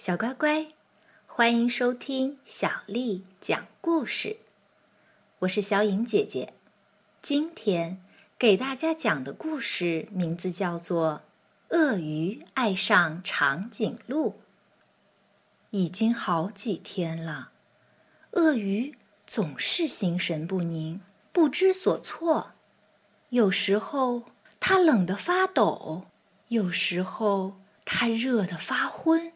小乖乖，欢迎收听小丽讲故事。我是小颖姐姐，今天给大家讲的故事名字叫做《鳄鱼爱上长颈鹿》。已经好几天了，鳄鱼总是心神不宁、不知所措。有时候它冷得发抖，有时候它热得发昏。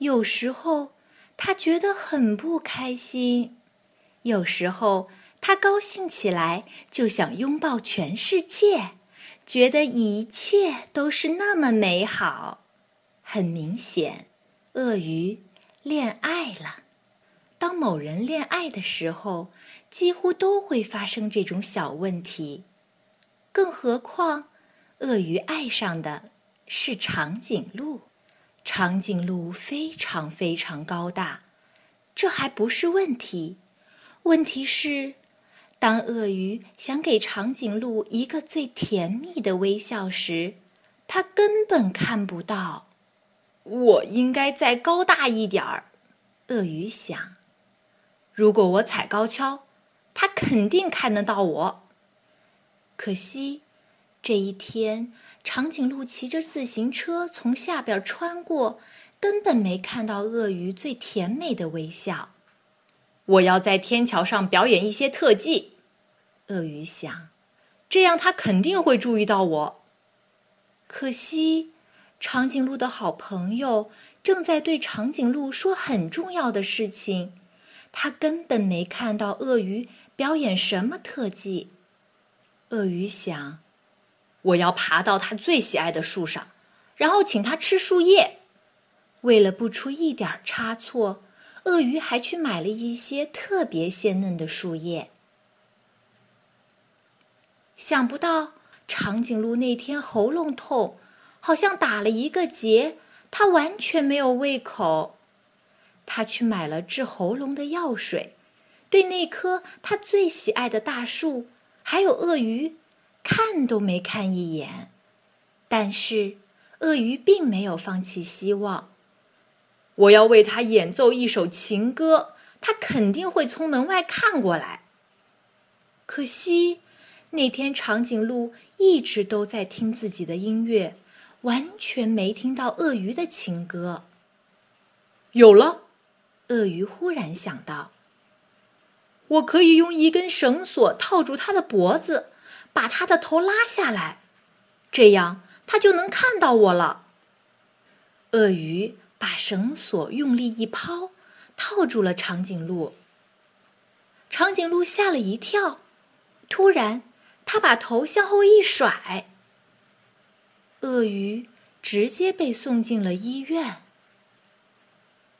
有时候，他觉得很不开心；有时候，他高兴起来就想拥抱全世界，觉得一切都是那么美好。很明显，鳄鱼恋爱了。当某人恋爱的时候，几乎都会发生这种小问题。更何况，鳄鱼爱上的是长颈鹿。长颈鹿非常非常高大，这还不是问题。问题是，当鳄鱼想给长颈鹿一个最甜蜜的微笑时，它根本看不到。我应该再高大一点儿，鳄鱼想。如果我踩高跷，它肯定看得到我。可惜，这一天。长颈鹿骑着自行车从下边穿过，根本没看到鳄鱼最甜美的微笑。我要在天桥上表演一些特技，鳄鱼想，这样它肯定会注意到我。可惜，长颈鹿的好朋友正在对长颈鹿说很重要的事情，他根本没看到鳄鱼表演什么特技。鳄鱼想。我要爬到他最喜爱的树上，然后请他吃树叶。为了不出一点差错，鳄鱼还去买了一些特别鲜嫩的树叶。想不到长颈鹿那天喉咙痛，好像打了一个结，它完全没有胃口。他去买了治喉咙的药水，对那棵他最喜爱的大树，还有鳄鱼。看都没看一眼，但是鳄鱼并没有放弃希望。我要为他演奏一首情歌，他肯定会从门外看过来。可惜那天长颈鹿一直都在听自己的音乐，完全没听到鳄鱼的情歌。有了，鳄鱼忽然想到，我可以用一根绳索套住它的脖子。把他的头拉下来，这样他就能看到我了。鳄鱼把绳索用力一抛，套住了长颈鹿。长颈鹿吓了一跳，突然，他把头向后一甩。鳄鱼直接被送进了医院。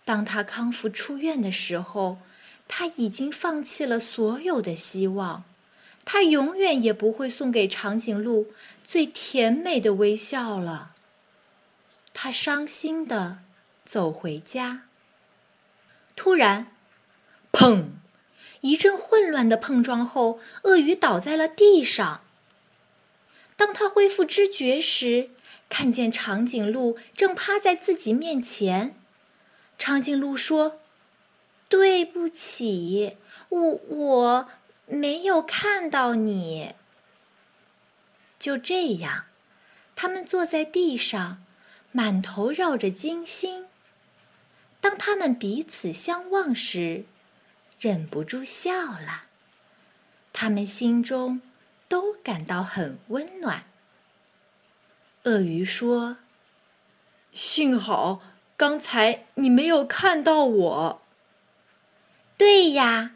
当他康复出院的时候，他已经放弃了所有的希望。他永远也不会送给长颈鹿最甜美的微笑了。他伤心的走回家。突然，砰！一阵混乱的碰撞后，鳄鱼倒在了地上。当他恢复知觉时，看见长颈鹿正趴在自己面前。长颈鹿说：“对不起，我我。”没有看到你。就这样，他们坐在地上，满头绕着金星。当他们彼此相望时，忍不住笑了。他们心中都感到很温暖。鳄鱼说：“幸好刚才你没有看到我。”对呀。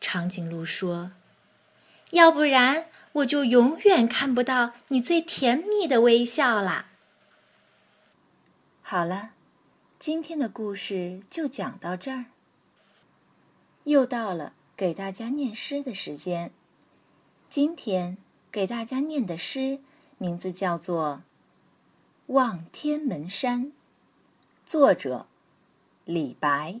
长颈鹿说：“要不然我就永远看不到你最甜蜜的微笑了。”好了，今天的故事就讲到这儿。又到了给大家念诗的时间。今天给大家念的诗名字叫做《望天门山》，作者李白。